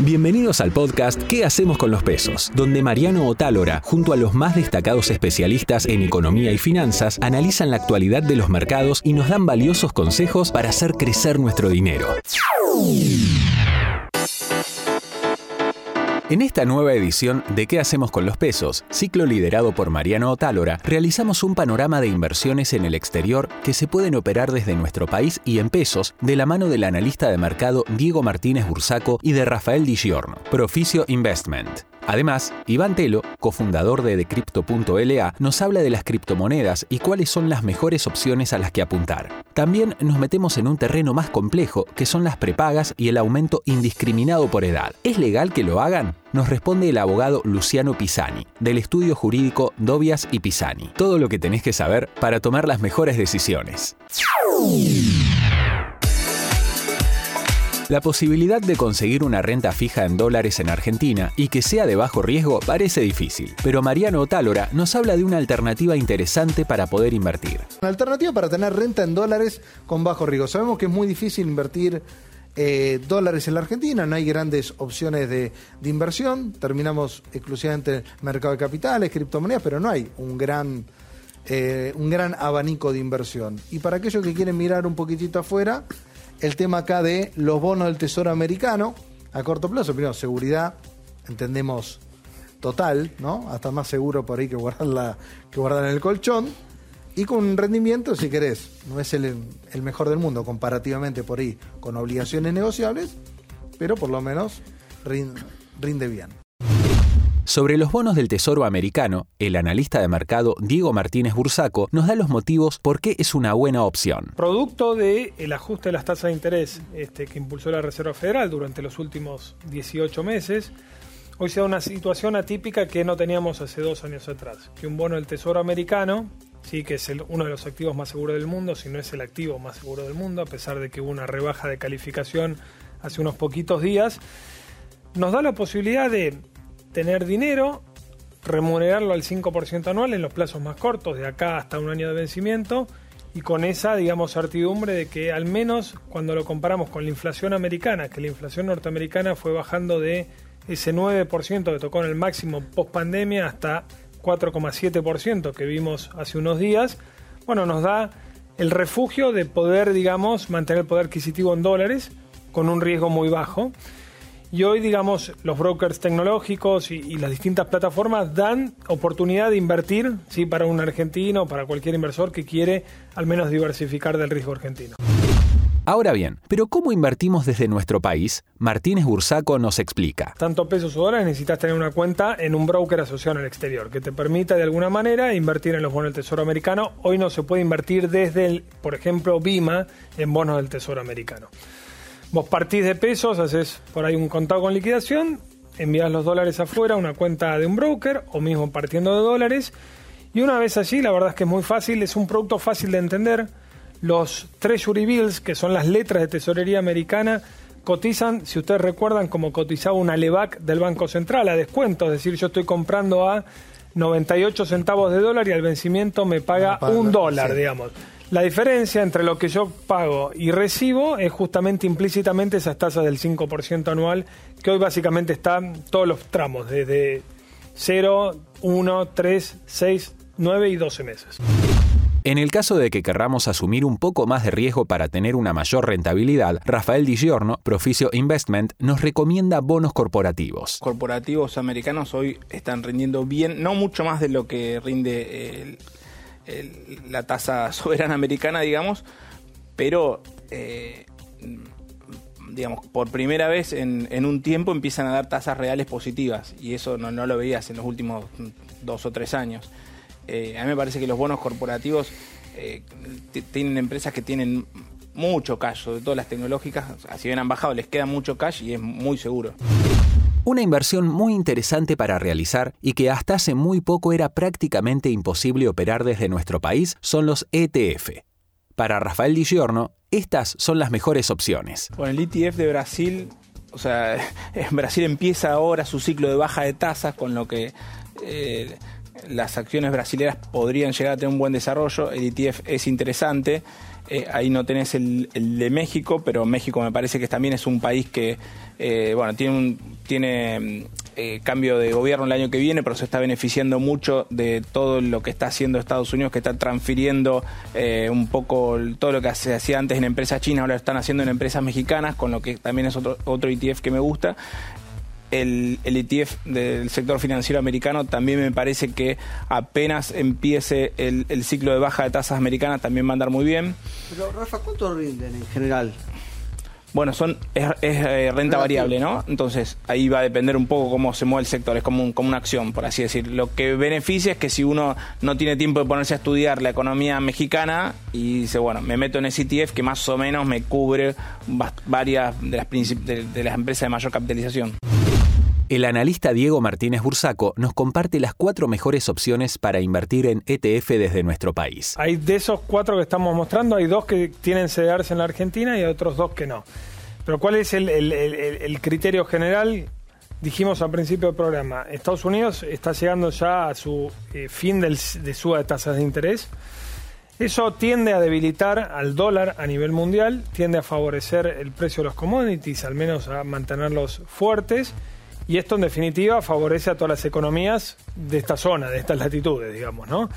Bienvenidos al podcast ¿Qué hacemos con los pesos? Donde Mariano Otálora, junto a los más destacados especialistas en economía y finanzas, analizan la actualidad de los mercados y nos dan valiosos consejos para hacer crecer nuestro dinero. En esta nueva edición de ¿Qué hacemos con los pesos? Ciclo liderado por Mariano Otálora, realizamos un panorama de inversiones en el exterior que se pueden operar desde nuestro país y en pesos de la mano del analista de mercado Diego Martínez Bursaco y de Rafael Di Giorno, Proficio Investment. Además, Iván Telo, cofundador de Decrypto.la, nos habla de las criptomonedas y cuáles son las mejores opciones a las que apuntar. También nos metemos en un terreno más complejo, que son las prepagas y el aumento indiscriminado por edad. ¿Es legal que lo hagan? Nos responde el abogado Luciano Pisani, del estudio jurídico Dobias y Pisani. Todo lo que tenés que saber para tomar las mejores decisiones. La posibilidad de conseguir una renta fija en dólares en Argentina y que sea de bajo riesgo parece difícil, pero Mariano Otálora nos habla de una alternativa interesante para poder invertir. Una alternativa para tener renta en dólares con bajo riesgo. Sabemos que es muy difícil invertir eh, dólares en la Argentina, no hay grandes opciones de, inversión, terminamos exclusivamente en mercado de capitales, criptomonedas, pero no hay un gran, eh, un gran abanico de inversión. Y para aquellos que quieren mirar un poquitito afuera, el tema acá de los bonos del Tesoro americano a corto plazo. Primero, seguridad, entendemos total, ¿no? Hasta más seguro por ahí que guardarla, que guardar en el colchón. Y con un rendimiento, si querés, no es el, el mejor del mundo comparativamente por ahí con obligaciones negociables, pero por lo menos rinde bien. Sobre los bonos del Tesoro americano, el analista de mercado Diego Martínez Bursaco nos da los motivos por qué es una buena opción. Producto del el ajuste de las tasas de interés este, que impulsó la Reserva Federal durante los últimos 18 meses, hoy se da una situación atípica que no teníamos hace dos años atrás, que un bono del Tesoro americano, sí que es uno de los activos más seguros del mundo, si no es el activo más seguro del mundo, a pesar de que hubo una rebaja de calificación hace unos poquitos días, nos da la posibilidad de tener dinero, remunerarlo al 5% anual en los plazos más cortos, de acá hasta un año de vencimiento, y con esa, digamos, certidumbre de que al menos cuando lo comparamos con la inflación americana, que la inflación norteamericana fue bajando de ese 9% que tocó en el máximo post pandemia hasta 4,7% que vimos hace unos días, bueno, nos da el refugio de poder, digamos, mantener el poder adquisitivo en dólares con un riesgo muy bajo. Y hoy, digamos, los brokers tecnológicos y, las distintas plataformas dan oportunidad de invertir, sí, para un argentino, para cualquier inversor que quiere al menos diversificar del riesgo argentino. Ahora bien, ¿pero cómo invertimos desde nuestro país? Martínez Bursaco nos explica. Tanto pesos o dólares necesitas tener una cuenta en un broker asociado en el exterior que te permita de alguna manera invertir en los bonos del Tesoro americano. Hoy no se puede invertir desde, el, por ejemplo, BIMA en bonos del Tesoro americano. Vos partís de pesos, haces por ahí un contado con liquidación, envías los dólares afuera a una cuenta de un broker o mismo partiendo de dólares. Y una vez allí, la verdad es que es muy fácil, es un producto fácil de entender. Los Treasury Bills, que son las letras de tesorería americana, cotizan, si ustedes recuerdan, como cotizaba una LEVAC del Banco Central a descuento, es decir, yo estoy comprando a 98 centavos de dólar y al vencimiento me paga, un dólar, digamos. La diferencia entre lo que yo pago y recibo es justamente implícitamente esas tasas del 5% anual, que hoy básicamente están todos los tramos, desde 0, 1, 3, 6, 9 y 12 meses. En el caso de que querramos asumir un poco más de riesgo para tener una mayor rentabilidad, Rafael Di Giorno, Proficio Investment, nos recomienda bonos corporativos. Corporativos americanos hoy están rindiendo bien, no mucho más de lo que rinde el la tasa soberana americana, digamos, pero, eh, digamos, por primera vez en, un tiempo empiezan a dar tasas reales positivas y eso no, lo veías en los últimos dos o tres años. Eh, a mí me parece que los bonos corporativos eh, tienen empresas que tienen mucho cash, sobre todo las tecnológicas, si bien han bajado, les queda mucho cash y es muy seguro. Una inversión muy interesante para realizar y que hasta hace muy poco era prácticamente imposible operar desde nuestro país son los ETF. Para Rafael Di Giorno, estas son las mejores opciones. Con el ETF de Brasil, o sea, Brasil empieza ahora su ciclo de baja de tasas, con lo que eh, las acciones brasileñas podrían llegar a tener un buen desarrollo. El ETF es interesante. Eh, ahí no tenés el, de México, pero México me parece que también es un país que, eh, bueno, tiene un tiene eh, cambio de gobierno el año que viene, pero se está beneficiando mucho de todo lo que está haciendo Estados Unidos, que está transfiriendo un poco todo lo que se hacía antes en empresas chinas, ahora lo están haciendo en empresas mexicanas, con lo que también es otro, otro ETF que me gusta el, ETF del sector financiero americano también me parece que apenas empiece el, ciclo de baja de tasas americanas también va a andar muy bien. Pero Rafa, ¿cuánto rinden en general? Bueno, son es, eh, renta variable, ¿no? Entonces ahí va a depender un poco cómo se mueve el sector, es como, como una acción, por así decir. Lo que beneficia es que si uno no tiene tiempo de ponerse a estudiar la economía mexicana y dice, bueno, me meto en ese ETF que más o menos me cubre varias de las, de las empresas de mayor capitalización. El analista Diego Martínez Bursaco nos comparte las cuatro mejores opciones para invertir en ETF desde nuestro país. Hay de esos cuatro que estamos mostrando, hay dos que tienen CDRs en la Argentina y otros dos que no. Pero ¿cuál es el, criterio general? Dijimos al principio del programa, Estados Unidos está llegando ya a su eh, fin de suba de tasas de interés. Eso tiende a debilitar al dólar a nivel mundial, tiende a favorecer el precio de los commodities, al menos a mantenerlos fuertes y esto en definitiva favorece a todas las economías de esta zona, de estas latitudes, digamos, ¿no?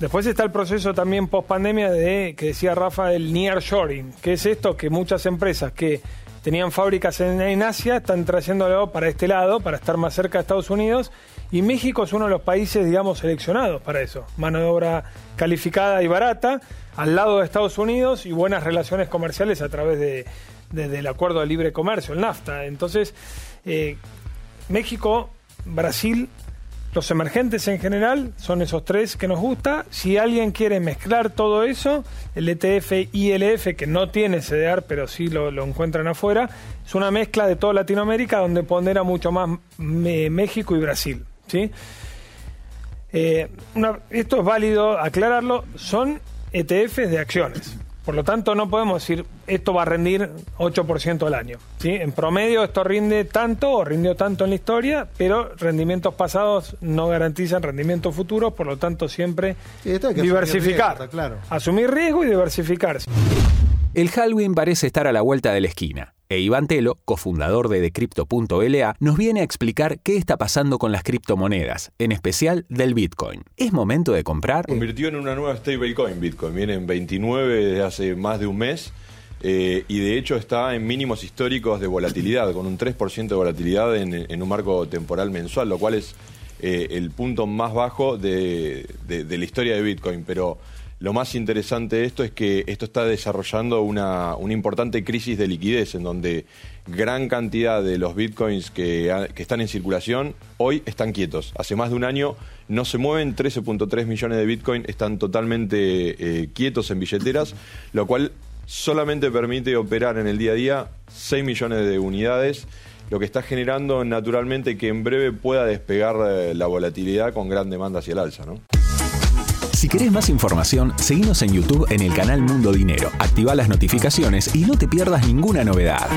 Después está el proceso también post pandemia de que decía Rafa el nearshoring, que es esto que muchas empresas que tenían fábricas en, Asia están trayéndolo para este lado, para estar más cerca de Estados Unidos, y México es uno de los países, digamos, seleccionados para eso. Mano de obra calificada y barata, al lado de Estados Unidos y buenas relaciones comerciales a través de, del acuerdo de libre comercio, el NAFTA. Entonces, eh, México, Brasil, los emergentes en general son esos tres que nos gusta. Si alguien quiere mezclar todo eso, el ETF ILF, que no tiene CDR, pero sí lo, encuentran afuera, es una mezcla de toda Latinoamérica donde pondera mucho más México y Brasil. ¿sí? Eh, esto es válido aclararlo, son ETFs de acciones. Por lo tanto, no podemos decir esto va a rendir 8% al año. ¿sí? En promedio esto rinde tanto o rindió tanto en la historia, pero rendimientos pasados no garantizan rendimientos futuros, por lo tanto siempre diversificar. claro. Asumir riesgo y diversificarse. El Halloween parece estar a la vuelta de la esquina. E Iván Telo, cofundador de Decrypto.la, nos viene a explicar qué está pasando con las criptomonedas, en especial del Bitcoin. ¿Es momento de comprar? Convirtió en una nueva stablecoin Bitcoin. Viene en 29 desde hace más de un mes. Eh, y de hecho está en mínimos históricos de volatilidad, con un 3% de volatilidad en, un marco temporal mensual, lo cual es eh, el punto más bajo de, de la historia de Bitcoin. Pero lo más interesante de esto es que esto está desarrollando una, importante crisis de liquidez en donde gran cantidad de los bitcoins que, están en circulación hoy están quietos. Hace más de un año no se mueven, 13.3 millones de bitcoin están totalmente eh, quietos en billeteras, lo cual solamente permite operar en el día a día 6 millones de unidades lo que está generando naturalmente que en breve pueda despegar eh, la volatilidad con gran demanda hacia el alza. ¿no? Si querés más información, seguimos en YouTube en el canal Mundo Dinero, activa las notificaciones y no te pierdas ninguna novedad.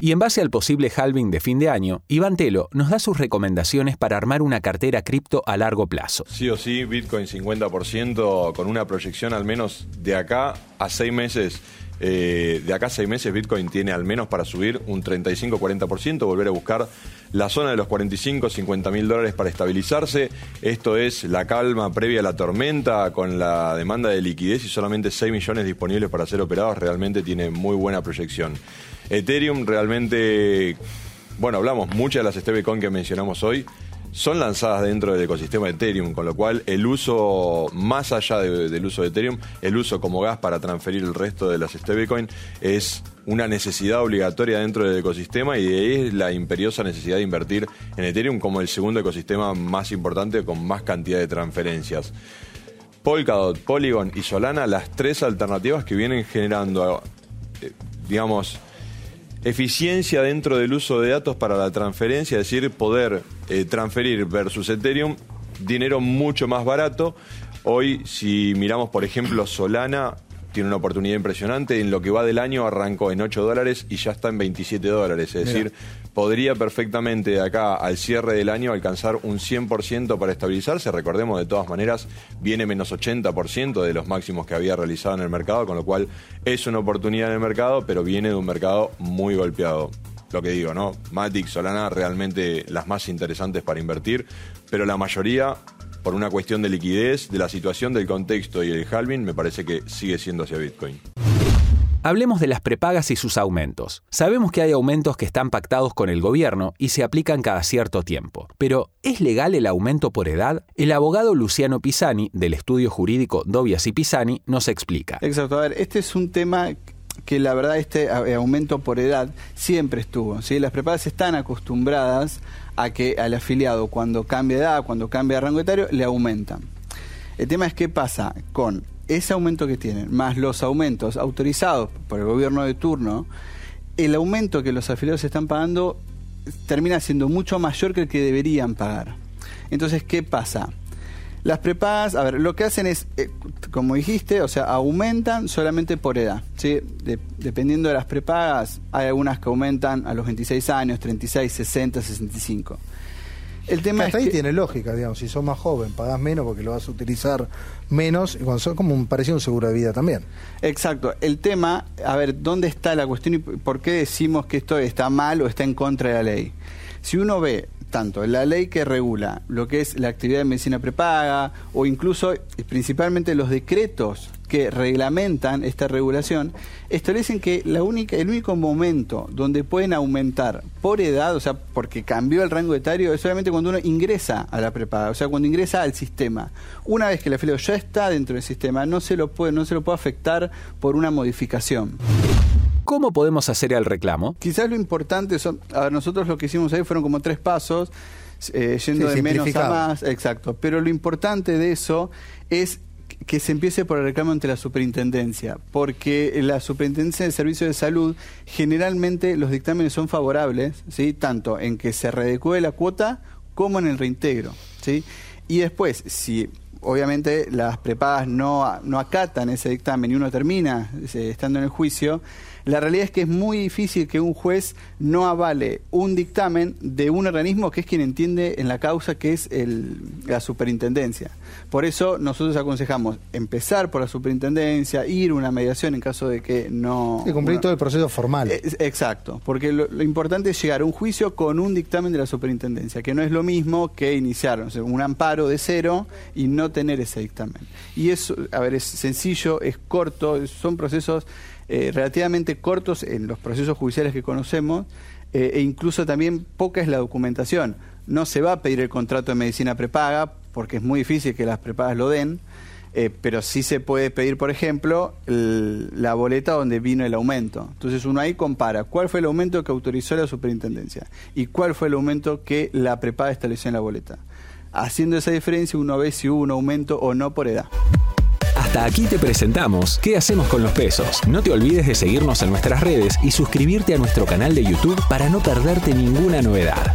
Y en base al posible halving de fin de año, Iván Telo nos da sus recomendaciones para armar una cartera cripto a largo plazo. Sí o sí, Bitcoin 50% con una proyección al menos de acá a seis meses eh, de acá a seis meses Bitcoin tiene al menos para subir un 35-40%, volver a buscar la zona de los 45-50 mil dólares para estabilizarse. Esto es la calma previa a la tormenta con la demanda de liquidez y solamente 6 millones disponibles para ser operados. Realmente tiene muy buena proyección. Ethereum realmente, bueno, hablamos muchas de las stablecoin que mencionamos hoy son lanzadas dentro del ecosistema de Ethereum, con lo cual el uso, más allá del uso de Ethereum, el uso como gas para transferir el resto de las stablecoin es una necesidad obligatoria dentro del ecosistema y de ahí es la imperiosa necesidad de invertir en Ethereum como el segundo ecosistema más importante con más cantidad de transferencias. Polkadot, Polygon y Solana, las tres alternativas que vienen generando, eh, digamos, eficiencia dentro del uso de datos para la transferencia, es decir, poder eh, transferir versus Ethereum dinero mucho más barato. Hoy, si miramos, por ejemplo, Solana, tiene una oportunidad impresionante. En lo que va del año arrancó en 8 dólares y ya está en 27 dólares. Es decir, podría perfectamente de acá al cierre del año alcanzar un 100% para estabilizarse. Recordemos, de todas maneras, viene menos 80% de los máximos que había realizado en el mercado, con lo cual es una oportunidad en el mercado, pero viene de un mercado muy golpeado lo que digo, ¿no? Matic, Solana, realmente las más interesantes para invertir, pero la mayoría, por una cuestión de liquidez, de la situación, del contexto y el halving, me parece que sigue siendo hacia Bitcoin. Hablemos de las prepagas y sus aumentos. Sabemos que hay aumentos que están pactados con el gobierno y se aplican cada cierto tiempo. Pero, ¿es legal el aumento por edad? El abogado Luciano Pisani, del estudio jurídico Dobias y Pisani, nos explica. Exacto, a ver, este es un tema que la verdad este aumento por edad siempre estuvo. ¿sí? Las prepagas están acostumbradas a que al afiliado cuando cambia de edad, cuando cambia de rango etario, le aumentan. El tema es qué pasa con ese aumento que tienen, más los aumentos autorizados por el gobierno de turno, el aumento que los afiliados están pagando termina siendo mucho mayor que el que deberían pagar. Entonces, ¿qué pasa? Las prepagas, a ver, lo que hacen es, eh, como dijiste, o sea, aumentan solamente por edad. ¿sí? dependiendo de las prepagas, hay algunas que aumentan a los 26 años, 36, 60, 65. El tema Hasta ahí tiene lógica, digamos, si sos más joven, pagás menos porque lo vas a utilizar menos, y cuando sos como un, parecido un seguro de vida también. Exacto. El tema, a ver, ¿dónde está la cuestión y por qué decimos que esto está mal o está en contra de la ley? Si uno ve tanto la ley que regula lo que es la actividad de medicina prepaga o incluso principalmente los decretos que reglamentan esta regulación establecen que la única el único momento donde pueden aumentar por edad, o sea, porque cambió el rango etario es solamente cuando uno ingresa a la prepaga, o sea, cuando ingresa al sistema. Una vez que el afiliado ya está dentro del sistema, no se lo puede no se lo puede afectar por una modificación. ¿Cómo podemos hacer el reclamo? Quizás lo importante son, a nosotros lo que hicimos ahí fueron como tres pasos, eh, yendo de menos a más, exacto. Pero lo importante de eso es que se empiece por el reclamo ante la superintendencia, porque la superintendencia de servicios de salud generalmente los dictámenes son favorables, ¿sí? tanto en que se redecue la cuota como en el reintegro. ¿sí? Y después, si obviamente las prepagas no, no acatan ese dictamen y uno termina eh, estando en el juicio, la realidad es que es muy difícil que un juez no avale un dictamen de un organismo que es quien entiende en la causa, que es el, la superintendencia. Por eso nosotros aconsejamos empezar por la superintendencia, ir a una mediación en caso de que no... Y cumplir todo el proceso formal. exacto, porque lo, importante es llegar a un juicio con un dictamen de la superintendencia, que no es lo mismo que iniciar un amparo de cero y no tener ese dictamen. Y eso, a ver, es sencillo, es corto, son procesos eh, relativamente cortos en los procesos judiciales que conocemos eh, e incluso también poca es la documentación. No se va a pedir el contrato de medicina prepaga porque es muy difícil que las prepagas lo den, eh, pero sí se puede pedir, por ejemplo, la boleta donde vino el aumento. Entonces uno ahí compara cuál fue el aumento que autorizó la superintendencia y cuál fue el aumento que la prepaga estableció en la boleta. Haciendo esa diferencia uno ve si hubo un aumento o no por edad. Hasta aquí te presentamos ¿Qué hacemos con los pesos? No te olvides de seguirnos en nuestras redes y suscribirte a nuestro canal de YouTube para no perderte ninguna novedad.